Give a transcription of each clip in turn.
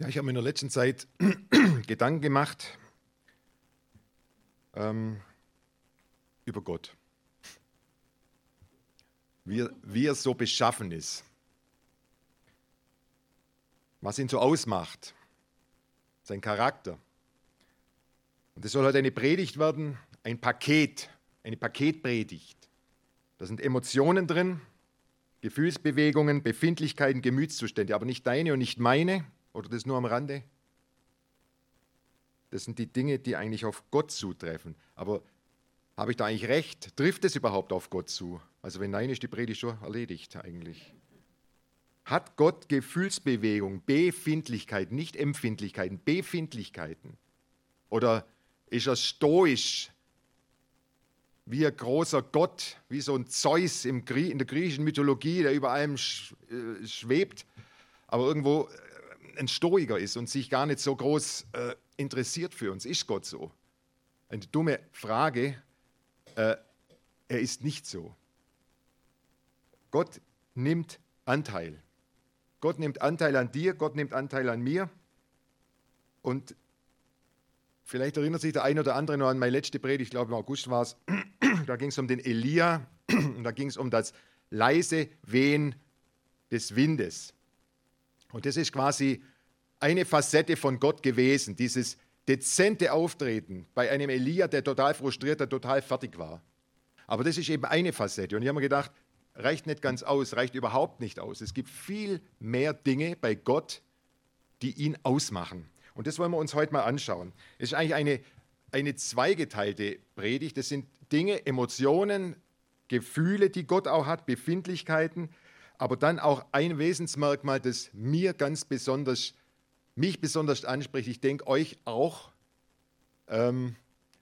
Ja, ich habe mir in der letzten Zeit Gedanken gemacht ähm, über Gott. Wie, wie er so beschaffen ist. Was ihn so ausmacht. Sein Charakter. Und es soll heute eine Predigt werden, ein Paket, eine Paketpredigt. Da sind Emotionen drin, Gefühlsbewegungen, Befindlichkeiten, Gemütszustände, aber nicht deine und nicht meine, oder das nur am Rande? Das sind die Dinge, die eigentlich auf Gott zutreffen. Aber habe ich da eigentlich recht? Trifft es überhaupt auf Gott zu? Also wenn nein, ist die Predigt schon erledigt eigentlich. Hat Gott Gefühlsbewegung, Befindlichkeiten, nicht Empfindlichkeiten, Befindlichkeiten? Oder ist er stoisch, wie ein großer Gott, wie so ein Zeus in der griechischen Mythologie, der über allem äh, schwebt, aber irgendwo ein Stoiker ist und sich gar nicht so groß äh, interessiert für uns. Ist Gott so? Eine dumme Frage. Äh, er ist nicht so. Gott nimmt Anteil. Gott nimmt Anteil an dir, Gott nimmt Anteil an mir. Und vielleicht erinnert sich der eine oder andere noch an meine letzte Predigt, ich glaube im August war es. Da ging es um den Elia und da ging es um das leise Wehen des Windes. Und das ist quasi eine Facette von Gott gewesen, dieses dezente Auftreten bei einem Elia, der total frustriert, der total fertig war. Aber das ist eben eine Facette. Und ich habe mir gedacht, reicht nicht ganz aus, reicht überhaupt nicht aus. Es gibt viel mehr Dinge bei Gott, die ihn ausmachen. Und das wollen wir uns heute mal anschauen. Es ist eigentlich eine, eine zweigeteilte Predigt. Das sind Dinge, Emotionen, Gefühle, die Gott auch hat, Befindlichkeiten, aber dann auch ein Wesensmerkmal, das mir ganz besonders, mich besonders anspricht. Ich denke euch auch. Ähm,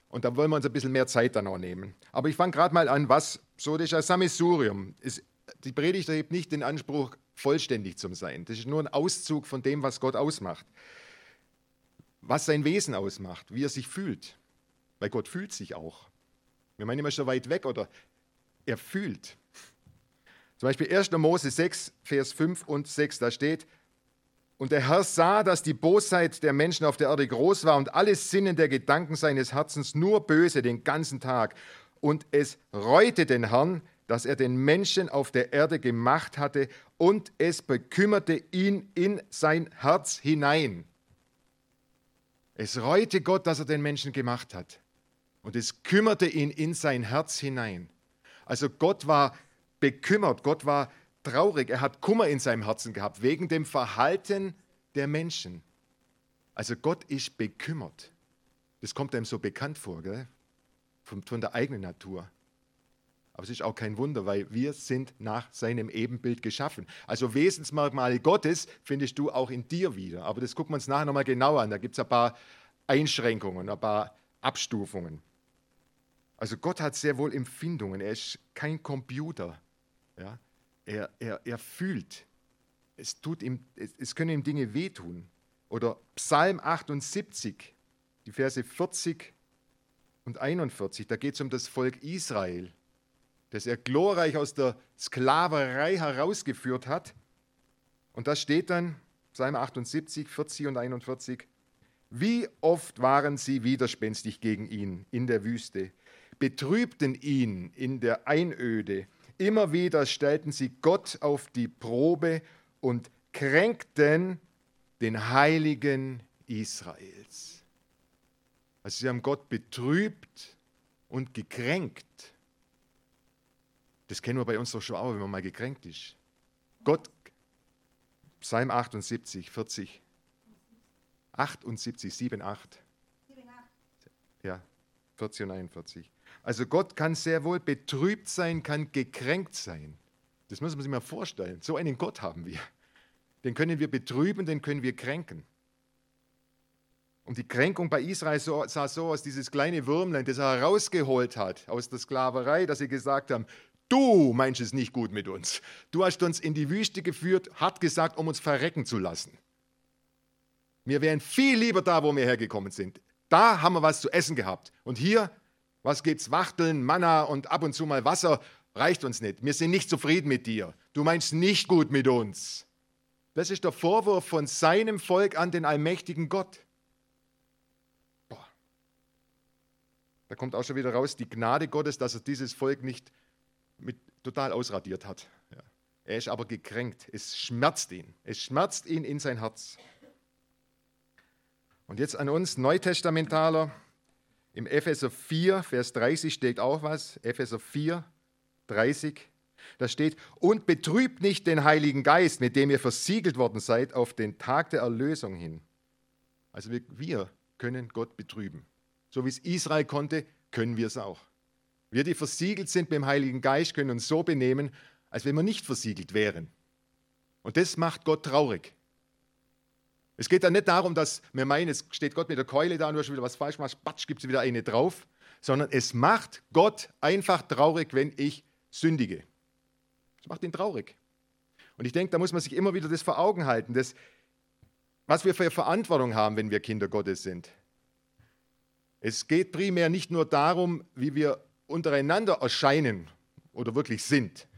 und da wollen wir uns ein bisschen mehr Zeit dann auch nehmen. Aber ich fange gerade mal an, was so das Sammelsurium. Ist, die Predigt erhebt nicht den Anspruch, vollständig zu sein. Das ist nur ein Auszug von dem, was Gott ausmacht. Was sein Wesen ausmacht, wie er sich fühlt. Weil Gott fühlt sich auch. Wir meinen immer schon weit weg oder er fühlt. Zum Beispiel 1. Mose 6, Vers 5 und 6, da steht, und der Herr sah, dass die Bosheit der Menschen auf der Erde groß war und alles Sinnen der Gedanken seines Herzens nur böse den ganzen Tag. Und es reute den Herrn, dass er den Menschen auf der Erde gemacht hatte, und es bekümmerte ihn in sein Herz hinein. Es reute Gott, dass er den Menschen gemacht hat. Und es kümmerte ihn in sein Herz hinein. Also Gott war bekümmert, Gott war traurig, er hat Kummer in seinem Herzen gehabt wegen dem Verhalten der Menschen. Also Gott ist bekümmert. Das kommt einem so bekannt vor, gell? Von, von der eigenen Natur. Aber es ist auch kein Wunder, weil wir sind nach seinem Ebenbild geschaffen. Also Wesensmerkmale Gottes findest du auch in dir wieder. Aber das gucken wir uns nachher nochmal genauer an. Da gibt es ein paar Einschränkungen, ein paar Abstufungen. Also Gott hat sehr wohl Empfindungen. Er ist kein Computer. Ja? Er, er, er fühlt. Es, tut ihm, es, es können ihm Dinge wehtun. Oder Psalm 78, die Verse 40 und 41, da geht es um das Volk Israel, das er glorreich aus der Sklaverei herausgeführt hat. Und da steht dann, Psalm 78, 40 und 41, wie oft waren sie widerspenstig gegen ihn in der Wüste, betrübten ihn in der Einöde Immer wieder stellten sie Gott auf die Probe und kränkten den Heiligen Israels. Also sie haben Gott betrübt und gekränkt. Das kennen wir bei uns doch schon auch, wenn man mal gekränkt ist. Gott, Psalm 78, 40, 78, 7, 8. Ja, 40 und 41. Also Gott kann sehr wohl betrübt sein, kann gekränkt sein. Das muss man sich mal vorstellen. So einen Gott haben wir. Den können wir betrüben, den können wir kränken. Und die Kränkung bei Israel sah so aus, dieses kleine Würmlein, das er herausgeholt hat aus der Sklaverei, dass sie gesagt haben, du meinst es nicht gut mit uns. Du hast uns in die Wüste geführt, hat gesagt, um uns verrecken zu lassen. Wir wären viel lieber da, wo wir hergekommen sind. Da haben wir was zu essen gehabt. Und hier was gibt's? Wachteln, Manna und ab und zu mal Wasser reicht uns nicht. Wir sind nicht zufrieden mit dir. Du meinst nicht gut mit uns. Das ist der Vorwurf von seinem Volk an den allmächtigen Gott. Boah. Da kommt auch schon wieder raus die Gnade Gottes, dass er dieses Volk nicht mit, total ausradiert hat. Ja. Er ist aber gekränkt. Es schmerzt ihn. Es schmerzt ihn in sein Herz. Und jetzt an uns Neutestamentaler. Im Epheser 4, Vers 30 steht auch was. Epheser 4, 30. Da steht, und betrübt nicht den Heiligen Geist, mit dem ihr versiegelt worden seid, auf den Tag der Erlösung hin. Also wir, wir können Gott betrüben. So wie es Israel konnte, können wir es auch. Wir, die versiegelt sind mit dem Heiligen Geist, können uns so benehmen, als wenn wir nicht versiegelt wären. Und das macht Gott traurig. Es geht dann nicht darum, dass wir meinen, es steht Gott mit der Keule da und du hast wieder was falsch machst, batsch, gibt es wieder eine drauf, sondern es macht Gott einfach traurig, wenn ich sündige. Es macht ihn traurig. Und ich denke, da muss man sich immer wieder das vor Augen halten, dass, was wir für Verantwortung haben, wenn wir Kinder Gottes sind. Es geht primär nicht nur darum, wie wir untereinander erscheinen oder wirklich sind,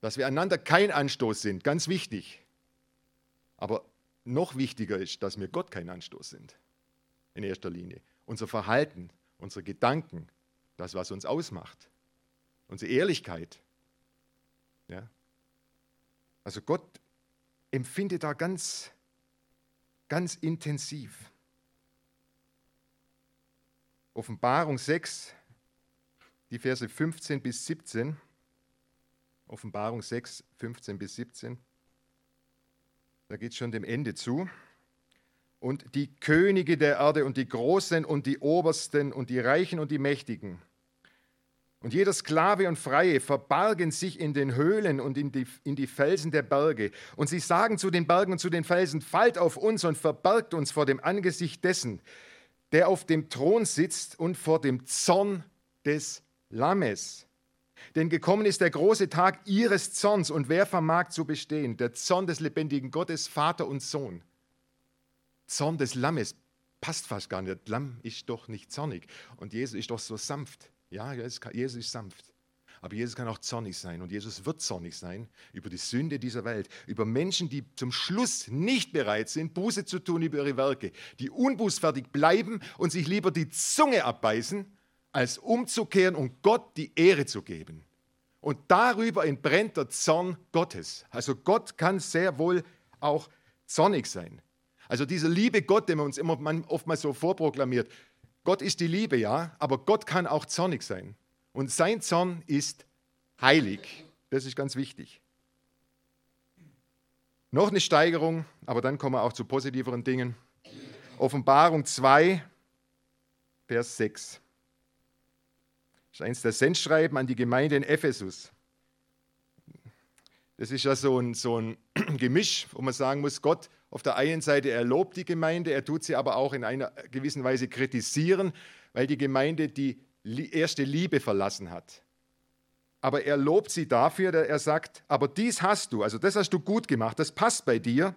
dass wir einander kein Anstoß sind, ganz wichtig. Aber noch wichtiger ist, dass wir Gott kein Anstoß sind, in erster Linie. Unser Verhalten, unsere Gedanken, das, was uns ausmacht, unsere Ehrlichkeit. Ja? Also Gott empfindet da ganz, ganz intensiv. Offenbarung 6, die Verse 15 bis 17. Offenbarung 6, 15 bis 17. Da geht es schon dem Ende zu. Und die Könige der Erde und die Großen und die Obersten und die Reichen und die Mächtigen und jeder Sklave und Freie verbargen sich in den Höhlen und in die, in die Felsen der Berge. Und sie sagen zu den Bergen und zu den Felsen, fallt auf uns und verbergt uns vor dem Angesicht dessen, der auf dem Thron sitzt und vor dem Zorn des Lammes. Denn gekommen ist der große Tag ihres Zorns und wer vermag zu bestehen? Der Zorn des lebendigen Gottes, Vater und Sohn. Zorn des Lammes passt fast gar nicht. Lamm ist doch nicht zornig und Jesus ist doch so sanft. Ja, Jesus ist sanft. Aber Jesus kann auch zornig sein und Jesus wird zornig sein über die Sünde dieser Welt, über Menschen, die zum Schluss nicht bereit sind, Buße zu tun über ihre Werke, die unbußfertig bleiben und sich lieber die Zunge abbeißen, als umzukehren und Gott die Ehre zu geben. Und darüber entbrennt der Zorn Gottes. Also Gott kann sehr wohl auch zornig sein. Also dieser liebe Gott, den man uns immer oftmals so vorproklamiert, Gott ist die Liebe, ja, aber Gott kann auch zornig sein. Und sein Zorn ist heilig. Das ist ganz wichtig. Noch eine Steigerung, aber dann kommen wir auch zu positiveren Dingen. Offenbarung 2, Vers 6. Das ist eins der Sendschreiben an die Gemeinde in Ephesus. Das ist ja so ein, so ein Gemisch, wo man sagen muss, Gott auf der einen Seite er lobt die Gemeinde, er tut sie aber auch in einer gewissen Weise kritisieren, weil die Gemeinde die erste Liebe verlassen hat. Aber er lobt sie dafür, dass er sagt, aber dies hast du, also das hast du gut gemacht, das passt bei dir,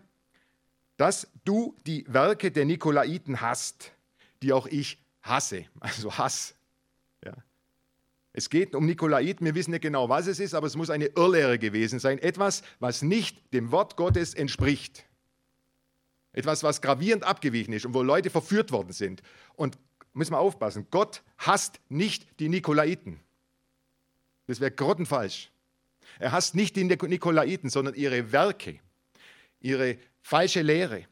dass du die Werke der Nikolaiten hast, die auch ich hasse, also Hass. Ja. Es geht um Nikolaiten, wir wissen nicht genau, was es ist, aber es muss eine Irrlehre gewesen sein. Etwas, was nicht dem Wort Gottes entspricht. Etwas, was gravierend abgewichen ist und wo Leute verführt worden sind. Und müssen wir aufpassen, Gott hasst nicht die Nikolaiten. Das wäre grottenfalsch. Er hasst nicht die Nikolaiten, sondern ihre Werke, ihre falsche Lehre.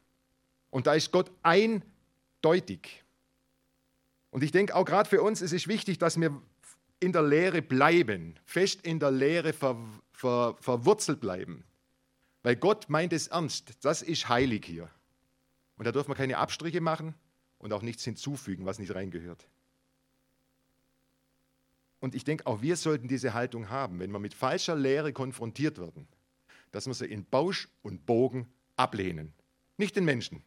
Und da ist Gott eindeutig. Und ich denke auch gerade für uns ist es wichtig, dass wir in der Lehre bleiben, fest in der Lehre ver, ver, verwurzelt bleiben. Weil Gott meint es ernst, das ist heilig hier. Und da dürfen wir keine Abstriche machen und auch nichts hinzufügen, was nicht reingehört. Und ich denke, auch wir sollten diese Haltung haben, wenn wir mit falscher Lehre konfrontiert werden, dass wir sie in Bausch und Bogen ablehnen. Nicht den Menschen,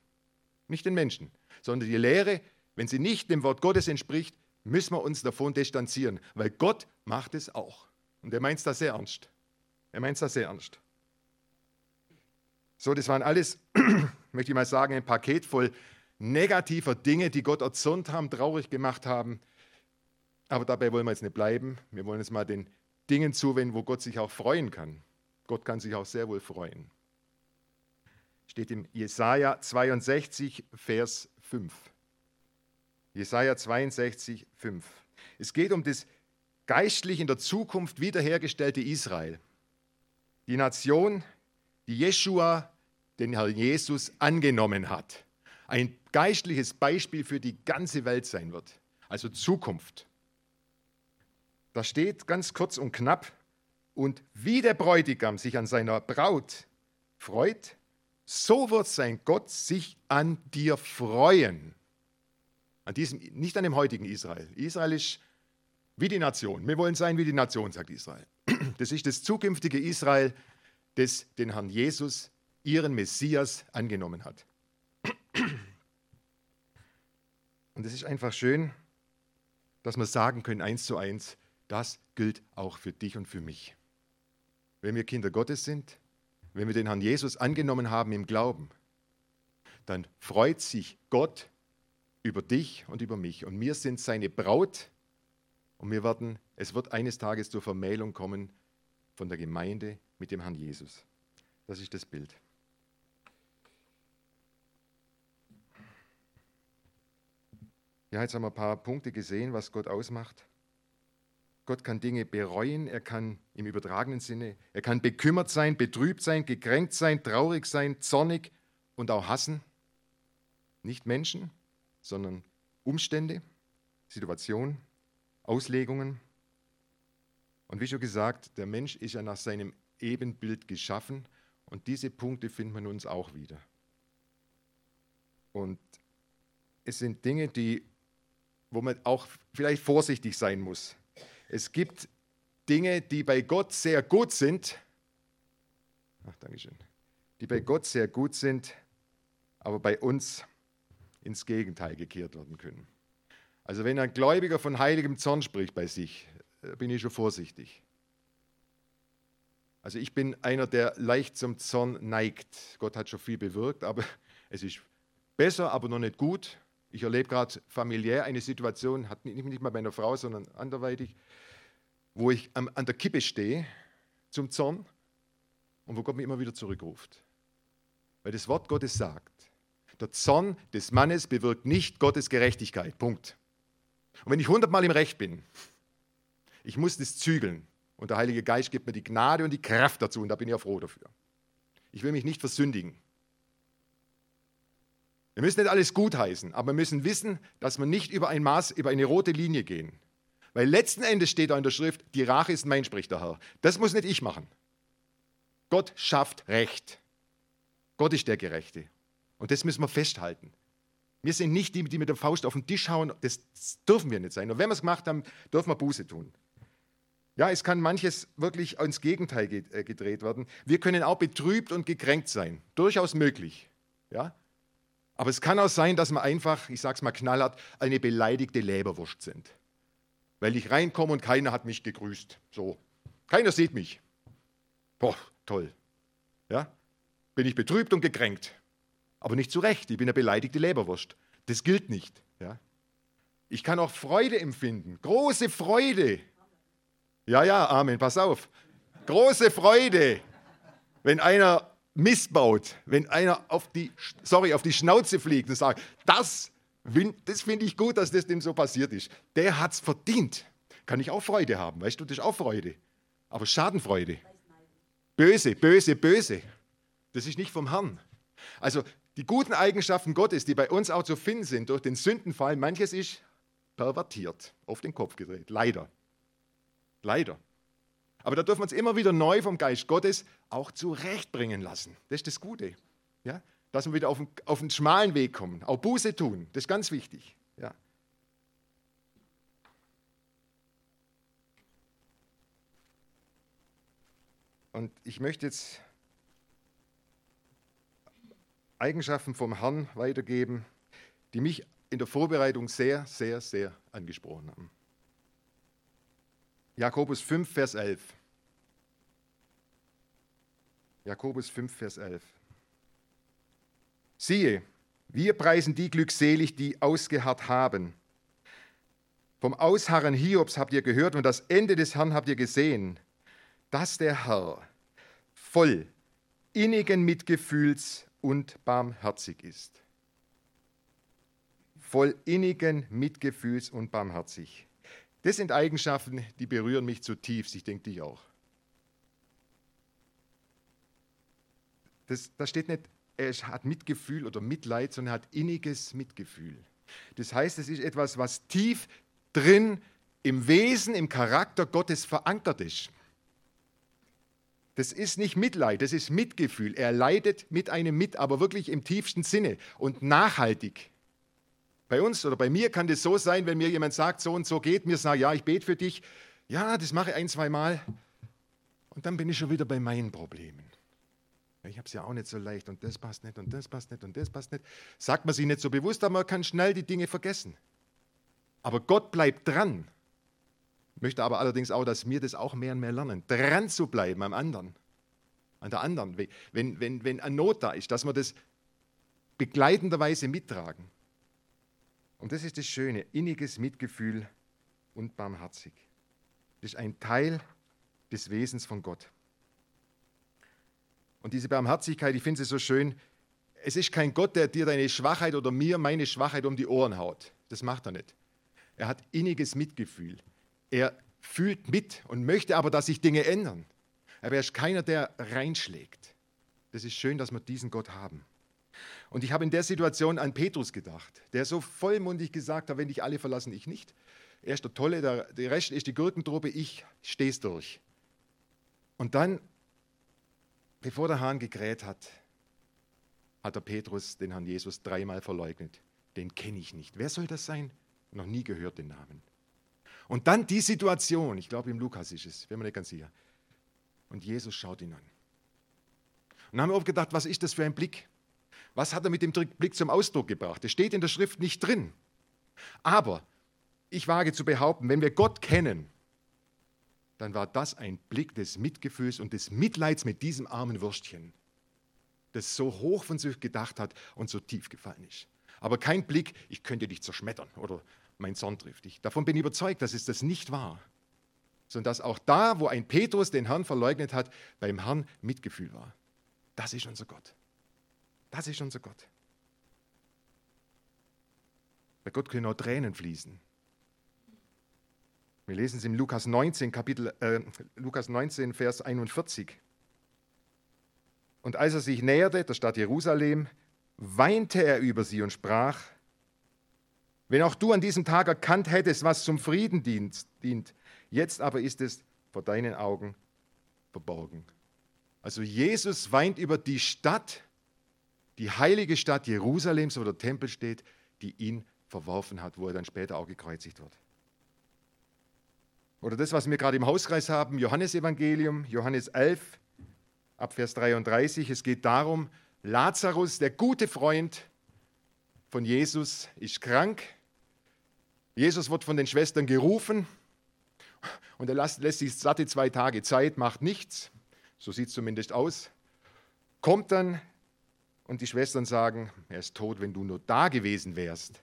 nicht den Menschen, sondern die Lehre, wenn sie nicht dem Wort Gottes entspricht, müssen wir uns davon distanzieren, weil Gott macht es auch. Und er meint es da sehr ernst. Er meint es da sehr ernst. So, das waren alles, möchte ich mal sagen, ein Paket voll negativer Dinge, die Gott erzürnt haben, traurig gemacht haben. Aber dabei wollen wir jetzt nicht bleiben. Wir wollen jetzt mal den Dingen zuwenden, wo Gott sich auch freuen kann. Gott kann sich auch sehr wohl freuen. steht im Jesaja 62, Vers 5. Jesaja 62, 5. Es geht um das geistlich in der Zukunft wiederhergestellte Israel. Die Nation, die Jeshua, den Herr Jesus, angenommen hat. Ein geistliches Beispiel für die ganze Welt sein wird. Also Zukunft. Da steht ganz kurz und knapp, und wie der Bräutigam sich an seiner Braut freut, so wird sein Gott sich an dir freuen. An diesem, nicht an dem heutigen Israel. Israel ist wie die Nation. Wir wollen sein wie die Nation, sagt Israel. Das ist das zukünftige Israel, das den Herrn Jesus, ihren Messias, angenommen hat. Und es ist einfach schön, dass wir sagen können, eins zu eins, das gilt auch für dich und für mich. Wenn wir Kinder Gottes sind, wenn wir den Herrn Jesus angenommen haben im Glauben, dann freut sich Gott über dich und über mich. Und wir sind seine Braut und wir werden, es wird eines Tages zur Vermählung kommen von der Gemeinde mit dem Herrn Jesus. Das ist das Bild. Ja, jetzt haben wir ein paar Punkte gesehen, was Gott ausmacht. Gott kann Dinge bereuen, er kann im übertragenen Sinne, er kann bekümmert sein, betrübt sein, gekränkt sein, traurig sein, zornig und auch hassen. Nicht Menschen, sondern Umstände, Situationen, Auslegungen. Und wie schon gesagt, der Mensch ist ja nach seinem Ebenbild geschaffen und diese Punkte finden wir in uns auch wieder. Und es sind Dinge, die, wo man auch vielleicht vorsichtig sein muss. Es gibt Dinge, die bei Gott sehr gut sind. Ach, Dankeschön. Die bei Gott sehr gut sind, aber bei uns ins Gegenteil gekehrt werden können. Also wenn ein Gläubiger von heiligem Zorn spricht bei sich, äh, bin ich schon vorsichtig. Also ich bin einer, der leicht zum Zorn neigt. Gott hat schon viel bewirkt, aber es ist besser, aber noch nicht gut. Ich erlebe gerade familiär eine Situation, hat nicht, mal bei einer Frau, sondern anderweitig, wo ich an der Kippe stehe zum Zorn und wo Gott mich immer wieder zurückruft. Weil das Wort Gottes sagt, der Zorn des Mannes bewirkt nicht Gottes Gerechtigkeit. Punkt. Und wenn ich hundertmal im Recht bin, ich muss das zügeln. Und der Heilige Geist gibt mir die Gnade und die Kraft dazu und da bin ich auch froh dafür. Ich will mich nicht versündigen. Wir müssen nicht alles gutheißen, aber wir müssen wissen, dass wir nicht über ein Maß, über eine rote Linie gehen. Weil letzten Endes steht da in der Schrift, die Rache ist mein, spricht der Herr. Das muss nicht ich machen. Gott schafft Recht. Gott ist der Gerechte. Und das müssen wir festhalten. Wir sind nicht die, die mit der Faust auf den Tisch hauen. Das dürfen wir nicht sein. Und wenn wir es gemacht haben, dürfen wir Buße tun. Ja, es kann manches wirklich ins Gegenteil äh, gedreht werden. Wir können auch betrübt und gekränkt sein. Durchaus möglich. Ja? Aber es kann auch sein, dass wir einfach, ich sage es mal knallhart, eine beleidigte Leberwurst sind weil ich reinkomme und keiner hat mich gegrüßt. So, keiner sieht mich. Boah, toll. Ja? Bin ich betrübt und gekränkt. Aber nicht zu Recht, ich bin eine beleidigte Leberwurst. Das gilt nicht. Ja? Ich kann auch Freude empfinden, große Freude. Ja, ja, Amen, pass auf. Große Freude, wenn einer missbaut, wenn einer auf die, sorry, auf die Schnauze fliegt und sagt, das das finde ich gut, dass das dem so passiert ist. Der hat es verdient. Kann ich auch Freude haben, weißt du, das ist auch Freude. Aber Schadenfreude. Böse, böse, böse. Das ist nicht vom Herrn. Also die guten Eigenschaften Gottes, die bei uns auch zu finden sind durch den Sündenfall, manches ist pervertiert, auf den Kopf gedreht. Leider. Leider. Aber da dürfen wir uns immer wieder neu vom Geist Gottes auch zurechtbringen lassen. Das ist das Gute. Ja? dass wir wieder auf den, auf den schmalen Weg kommen, auch Buße tun. Das ist ganz wichtig. Ja. Und ich möchte jetzt Eigenschaften vom Herrn weitergeben, die mich in der Vorbereitung sehr, sehr, sehr angesprochen haben. Jakobus 5, Vers 11. Jakobus 5, Vers 11. Siehe, wir preisen die glückselig, die ausgeharrt haben. Vom Ausharren Hiobs habt ihr gehört und das Ende des Herrn habt ihr gesehen, dass der Herr voll innigen Mitgefühls und barmherzig ist. Voll innigen Mitgefühls und barmherzig. Das sind Eigenschaften, die berühren mich zutiefst. Ich denke dich auch. Das, da steht nicht, er hat Mitgefühl oder Mitleid, sondern er hat inniges Mitgefühl. Das heißt, es ist etwas, was tief drin im Wesen, im Charakter Gottes verankert ist. Das ist nicht Mitleid, das ist Mitgefühl. Er leidet mit einem mit, aber wirklich im tiefsten Sinne und nachhaltig. Bei uns oder bei mir kann das so sein, wenn mir jemand sagt, so und so geht, mir sagt, ja, ich bete für dich. Ja, das mache ich ein, zwei Mal. Und dann bin ich schon wieder bei meinen Problemen. Ich habe es ja auch nicht so leicht und das passt nicht und das passt nicht und das passt nicht. Sagt man sich nicht so bewusst, aber man kann schnell die Dinge vergessen. Aber Gott bleibt dran. Möchte aber allerdings auch, dass wir das auch mehr und mehr lernen, dran zu bleiben am anderen, an der anderen. Wenn, wenn, wenn eine Not da ist, dass wir das begleitenderweise mittragen. Und das ist das Schöne, inniges Mitgefühl und barmherzig. Das ist ein Teil des Wesens von Gott. Und diese Barmherzigkeit, ich finde sie so schön, es ist kein Gott, der dir deine Schwachheit oder mir meine Schwachheit um die Ohren haut. Das macht er nicht. Er hat inniges Mitgefühl. Er fühlt mit und möchte aber, dass sich Dinge ändern. Aber er ist keiner, der reinschlägt. Das ist schön, dass wir diesen Gott haben. Und ich habe in der Situation an Petrus gedacht, der so vollmundig gesagt hat, wenn dich alle verlassen, ich nicht. Er ist der Tolle, der, der Rest ist die Gurkentruppe, ich stehe es durch. Und dann, bevor der Hahn gekräht hat, hat der Petrus den Herrn Jesus dreimal verleugnet. Den kenne ich nicht. Wer soll das sein? Noch nie gehört den Namen. Und dann die Situation, ich glaube im Lukas ist es, wenn man nicht ganz sicher. Und Jesus schaut ihn an. Und dann haben wir oft gedacht, was ist das für ein Blick? Was hat er mit dem Blick zum Ausdruck gebracht? Das steht in der Schrift nicht drin. Aber ich wage zu behaupten, wenn wir Gott kennen, dann war das ein Blick des Mitgefühls und des Mitleids mit diesem armen Würstchen, das so hoch von sich gedacht hat und so tief gefallen ist. Aber kein Blick, ich könnte dich zerschmettern oder mein Zorn trifft dich. Davon bin ich überzeugt, dass es das nicht war. Sondern dass auch da, wo ein Petrus den Herrn verleugnet hat, beim Herrn Mitgefühl war. Das ist unser Gott. Das ist unser Gott. Bei Gott können auch Tränen fließen. Wir lesen es im Lukas 19, Kapitel, äh, Lukas 19, Vers 41. Und als er sich näherte, der Stadt Jerusalem, weinte er über sie und sprach, wenn auch du an diesem Tag erkannt hättest, was zum Frieden dient, jetzt aber ist es vor deinen Augen verborgen. Also Jesus weint über die Stadt, die heilige Stadt Jerusalems, wo der Tempel steht, die ihn verworfen hat, wo er dann später auch gekreuzigt wird. Oder das, was wir gerade im Hauskreis haben, Johannesevangelium, Johannes 11, ab Vers 33. Es geht darum, Lazarus, der gute Freund von Jesus, ist krank Jesus wird von den Schwestern gerufen und er lässt, lässt sich satte zwei Tage Zeit, macht nichts, so sieht es zumindest aus, kommt dann und die Schwestern sagen, er ist tot, wenn du nur da gewesen wärst.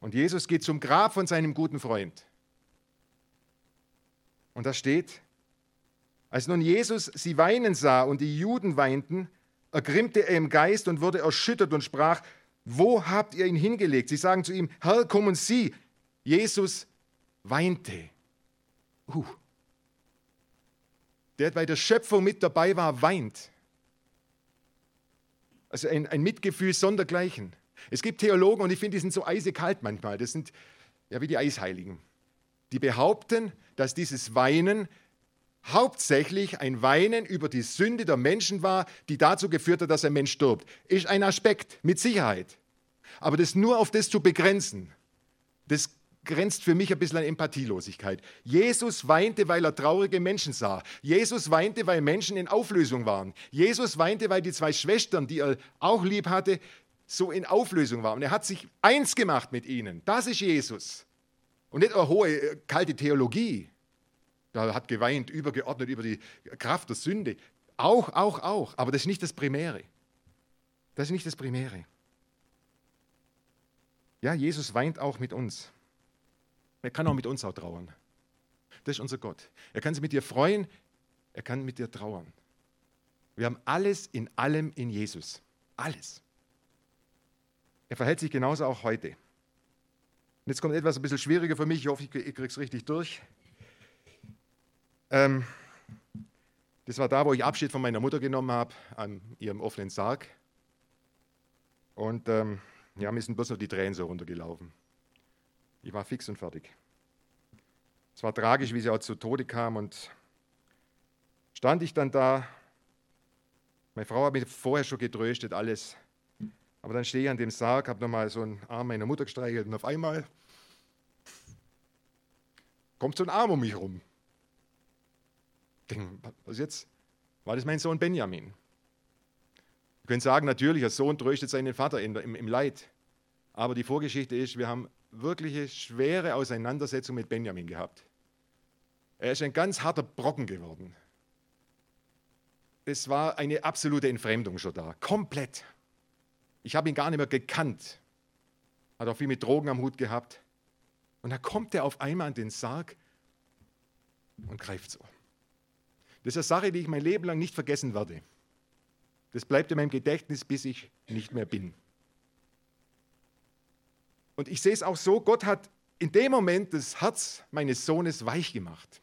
Und Jesus geht zum Grab von seinem guten Freund. Und da steht, als nun Jesus sie weinen sah und die Juden weinten, ergrimmte er im Geist und wurde erschüttert und sprach, wo habt ihr ihn hingelegt? Sie sagen zu ihm, Herr, kommen Sie. Jesus weinte. Uh. Der bei der Schöpfung mit dabei war, weint. Also ein, ein Mitgefühl sondergleichen. Es gibt Theologen, und ich finde, die sind so eisekalt manchmal. Das sind ja wie die Eisheiligen. Die behaupten, dass dieses Weinen hauptsächlich ein Weinen über die Sünde der Menschen war, die dazu geführt hat, dass ein Mensch stirbt. Ist ein Aspekt, mit Sicherheit. Aber das nur auf das zu begrenzen, das grenzt für mich ein bisschen an Empathielosigkeit. Jesus weinte, weil er traurige Menschen sah. Jesus weinte, weil Menschen in Auflösung waren. Jesus weinte, weil die zwei Schwestern, die er auch lieb hatte, so in Auflösung waren. Und er hat sich eins gemacht mit ihnen. Das ist Jesus. Und nicht eine hohe, äh, kalte Theologie. Er hat geweint, übergeordnet über die Kraft der Sünde. Auch, auch, auch. Aber das ist nicht das Primäre. Das ist nicht das Primäre. Ja, Jesus weint auch mit uns. Er kann auch mit uns auch trauern. Das ist unser Gott. Er kann sich mit dir freuen, er kann mit dir trauern. Wir haben alles in allem in Jesus. Alles. Er verhält sich genauso auch heute. Und jetzt kommt etwas ein bisschen schwieriger für mich. Ich hoffe, ich kriege es richtig durch. Ähm, das war da, wo ich Abschied von meiner Mutter genommen habe, an ihrem offenen Sarg. Und ähm, ja, mir sind bloß noch die Tränen so runtergelaufen. Ich war fix und fertig. Es war tragisch, wie sie auch zu Tode kam und stand ich dann da. Meine Frau hat mich vorher schon getröstet, alles. Aber dann stehe ich an dem Sarg, habe nochmal so einen Arm meiner Mutter gestreichelt und auf einmal kommt so ein Arm um mich rum. Ich denke, was jetzt? War das mein Sohn Benjamin? Ihr könnt sagen, natürlich, als Sohn tröstet seinen Vater im, im Leid. Aber die Vorgeschichte ist, wir haben wirkliche schwere Auseinandersetzung mit Benjamin gehabt. Er ist ein ganz harter Brocken geworden. Es war eine absolute Entfremdung schon da, komplett. Ich habe ihn gar nicht mehr gekannt. Hat auch viel mit Drogen am Hut gehabt. Und da kommt er auf einmal an den Sarg und greift so. Das ist eine Sache, die ich mein Leben lang nicht vergessen werde. Das bleibt in meinem Gedächtnis, bis ich nicht mehr bin. Und ich sehe es auch so, Gott hat in dem Moment das Herz meines Sohnes weich gemacht.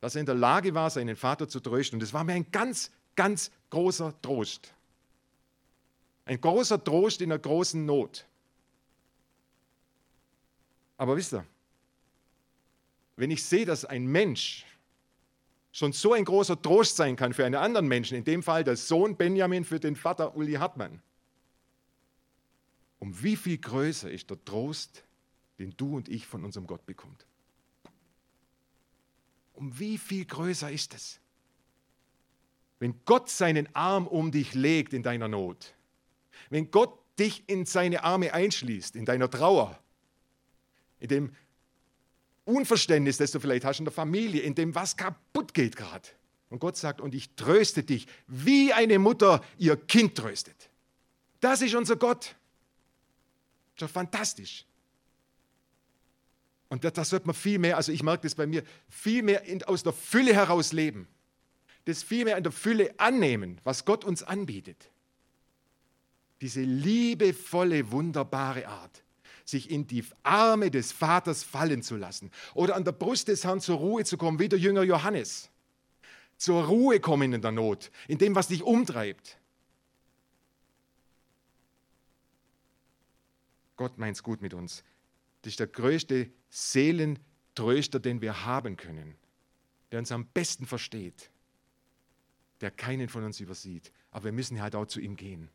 Dass er in der Lage war, seinen Vater zu trösten. Und das war mir ein ganz, ganz großer Trost. Ein großer Trost in einer großen Not. Aber wisst ihr, wenn ich sehe, dass ein Mensch schon so ein großer Trost sein kann für einen anderen Menschen, in dem Fall der Sohn Benjamin für den Vater Uli Hartmann, um wie viel größer ist der Trost, den du und ich von unserem Gott bekommt. Um wie viel größer ist es? Wenn Gott seinen Arm um dich legt in deiner Not, wenn Gott dich in seine Arme einschließt, in deiner Trauer, in dem Unverständnis, das du vielleicht hast in der Familie, in dem was kaputt geht gerade. Und Gott sagt, und ich tröste dich, wie eine Mutter ihr Kind tröstet. Das ist unser Gott. Das ist fantastisch. Und das, das wird man viel mehr, also ich merke das bei mir, viel mehr in, aus der Fülle heraus leben. Das viel mehr in der Fülle annehmen, was Gott uns anbietet. Diese liebevolle, wunderbare Art, sich in die Arme des Vaters fallen zu lassen oder an der Brust des Herrn zur Ruhe zu kommen, wie der Jünger Johannes. Zur Ruhe kommen in der Not, in dem, was dich umtreibt. Gott meint es gut mit uns. Das ist der größte Seelentröster, den wir haben können, der uns am besten versteht, der keinen von uns übersieht. Aber wir müssen halt auch zu ihm gehen.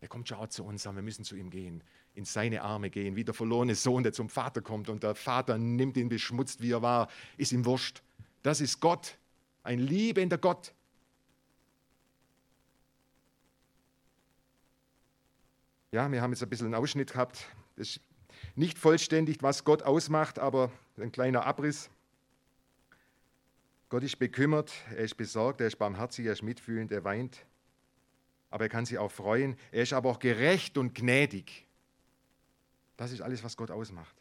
Er kommt schon auch zu uns, aber wir müssen zu ihm gehen, in seine Arme gehen, wie der verlorene Sohn, der zum Vater kommt und der Vater nimmt ihn beschmutzt, wie er war, ist ihm wurscht. Das ist Gott, ein liebender Gott. Ja, wir haben jetzt ein bisschen einen Ausschnitt gehabt. Das ist nicht vollständig, was Gott ausmacht, aber ein kleiner Abriss. Gott ist bekümmert, er ist besorgt, er ist barmherzig, er ist mitfühlend, er weint. Aber er kann sich auch freuen. Er ist aber auch gerecht und gnädig. Das ist alles, was Gott ausmacht.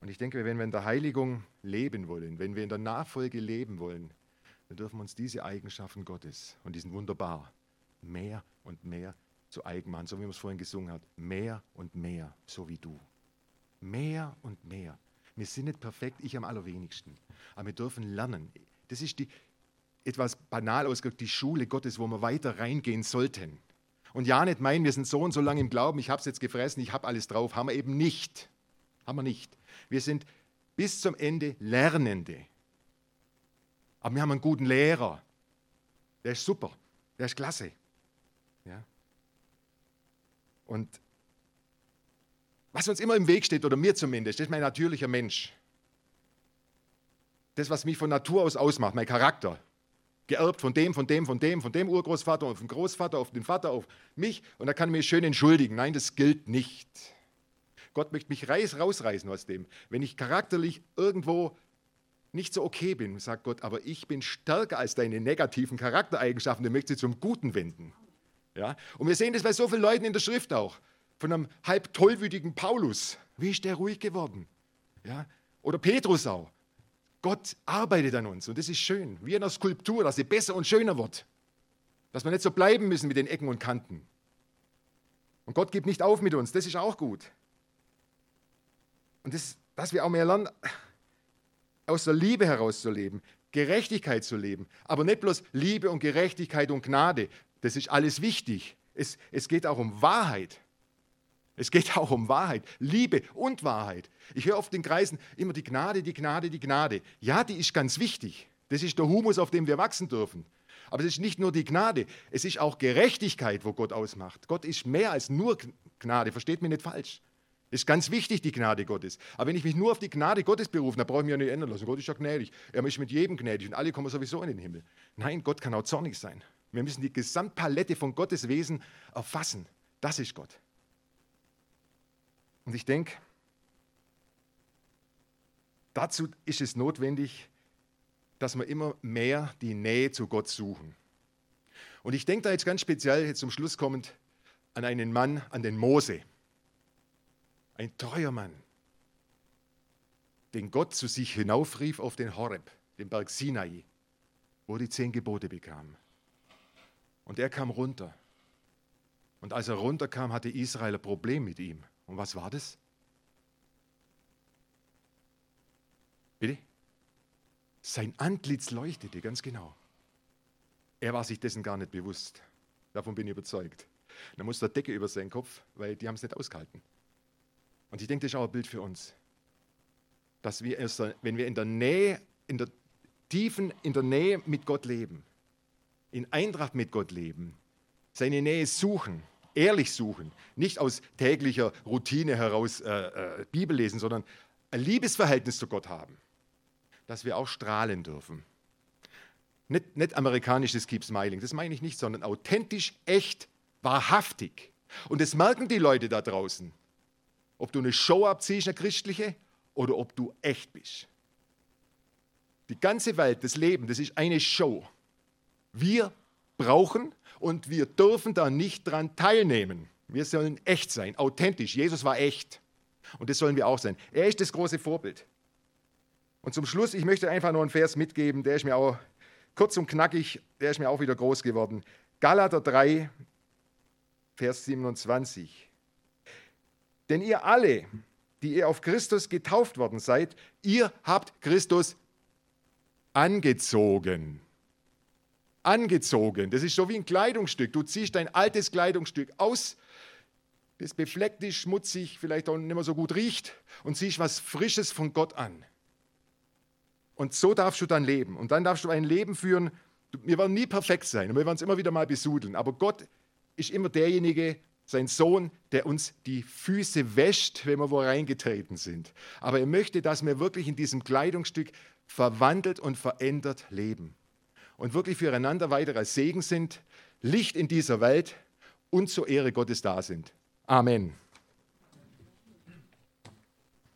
Und ich denke, wenn wir in der Heiligung leben wollen, wenn wir in der Nachfolge leben wollen, dann dürfen wir uns diese Eigenschaften Gottes, und die sind wunderbar, mehr und mehr zu eigen machen, so wie man es vorhin gesungen hat. Mehr und mehr, so wie du. Mehr und mehr. Wir sind nicht perfekt, ich am allerwenigsten. Aber wir dürfen lernen. Das ist die, etwas banal ausgedrückt, die Schule Gottes, wo wir weiter reingehen sollten. Und ja, nicht meinen, wir sind so und so lange im Glauben, ich habe es jetzt gefressen, ich habe alles drauf. Haben wir eben nicht. Haben wir nicht. Wir sind bis zum Ende Lernende. Aber wir haben einen guten Lehrer. Der ist super. Der ist klasse. Ja? Und was uns immer im Weg steht, oder mir zumindest, ist mein natürlicher Mensch. Das, was mich von Natur aus ausmacht, mein Charakter. Geerbt von dem, von dem, von dem, von dem Urgroßvater und vom Großvater auf den Vater, auf mich. Und da kann ich mich schön entschuldigen. Nein, das gilt nicht. Gott möchte mich rausreißen aus dem. Wenn ich charakterlich irgendwo nicht so okay bin, sagt Gott, aber ich bin stärker als deine negativen Charaktereigenschaften, du möchtest sie zum Guten wenden. Ja? Und wir sehen das bei so vielen Leuten in der Schrift auch. Von einem halb tollwütigen Paulus. Wie ist der ruhig geworden? Ja? Oder Petrus auch. Gott arbeitet an uns und das ist schön, wie in einer Skulptur, dass sie besser und schöner wird. Dass wir nicht so bleiben müssen mit den Ecken und Kanten. Und Gott gibt nicht auf mit uns, das ist auch gut. Und das, dass wir auch mehr lernen, aus der Liebe herauszuleben, Gerechtigkeit zu leben. Aber nicht bloß Liebe und Gerechtigkeit und Gnade. Das ist alles wichtig. Es, es geht auch um Wahrheit. Es geht auch um Wahrheit, Liebe und Wahrheit. Ich höre oft in Kreisen immer die Gnade, die Gnade, die Gnade. Ja, die ist ganz wichtig. Das ist der Humus, auf dem wir wachsen dürfen. Aber es ist nicht nur die Gnade, es ist auch Gerechtigkeit, wo Gott ausmacht. Gott ist mehr als nur Gnade, versteht mich nicht falsch. Es ist ganz wichtig, die Gnade Gottes. Aber wenn ich mich nur auf die Gnade Gottes berufe, dann brauche ich mich ja nicht ändern lassen. Gott ist ja gnädig. Er ist mit jedem gnädig und alle kommen sowieso in den Himmel. Nein, Gott kann auch zornig sein. Wir müssen die Gesamtpalette von Gottes Wesen erfassen. Das ist Gott. Und ich denke, dazu ist es notwendig, dass wir immer mehr die Nähe zu Gott suchen. Und ich denke da jetzt ganz speziell, jetzt zum Schluss kommend, an einen Mann, an den Mose. Ein treuer Mann, den Gott zu sich hinaufrief auf den Horeb, den Berg Sinai, wo die zehn Gebote bekam. Und er kam runter. Und als er runterkam, hatte Israel ein Problem mit ihm. Und was war das? Bitte? Sein Antlitz leuchtete, ganz genau. Er war sich dessen gar nicht bewusst. Davon bin ich überzeugt. Da muss der Decke über seinen Kopf, weil die haben es nicht ausgehalten. Und ich denke, das ist auch ein Bild für uns. Dass wir, erst, wenn wir in der Nähe, in der tiefen, in der Nähe mit Gott leben, in Eintracht mit Gott leben, seine Nähe suchen, ehrlich suchen, nicht aus täglicher Routine heraus äh, äh, Bibel lesen, sondern ein Liebesverhältnis zu Gott haben, dass wir auch strahlen dürfen. Nicht, nicht amerikanisches Keep Smiling, das meine ich nicht, sondern authentisch, echt, wahrhaftig. Und das merken die Leute da draußen, ob du eine Show abziehst, eine christliche, oder ob du echt bist. Die ganze Welt, das Leben, das ist eine Show. Wir brauchen und wir dürfen da nicht dran teilnehmen. Wir sollen echt sein, authentisch. Jesus war echt. Und das sollen wir auch sein. Er ist das große Vorbild. Und zum Schluss, ich möchte einfach nur einen Vers mitgeben, der ist mir auch kurz und knackig, der ist mir auch wieder groß geworden. Galater 3, Vers 27. Denn ihr alle, die ihr auf Christus getauft worden seid, ihr habt Christus angezogen angezogen. Das ist so wie ein Kleidungsstück. Du ziehst dein altes Kleidungsstück aus, das befleckt ist, schmutzig, vielleicht auch nicht mehr so gut riecht und ziehst was Frisches von Gott an. Und so darfst du dann leben. Und dann darfst du ein Leben führen. Wir werden nie perfekt sein und wir werden es immer wieder mal besudeln. Aber Gott ist immer derjenige, sein Sohn, der uns die Füße wäscht, wenn wir wo reingetreten sind. Aber er möchte, dass wir wirklich in diesem Kleidungsstück verwandelt und verändert leben und wirklich füreinander weiterer Segen sind, Licht in dieser Welt und zur Ehre Gottes da sind. Amen.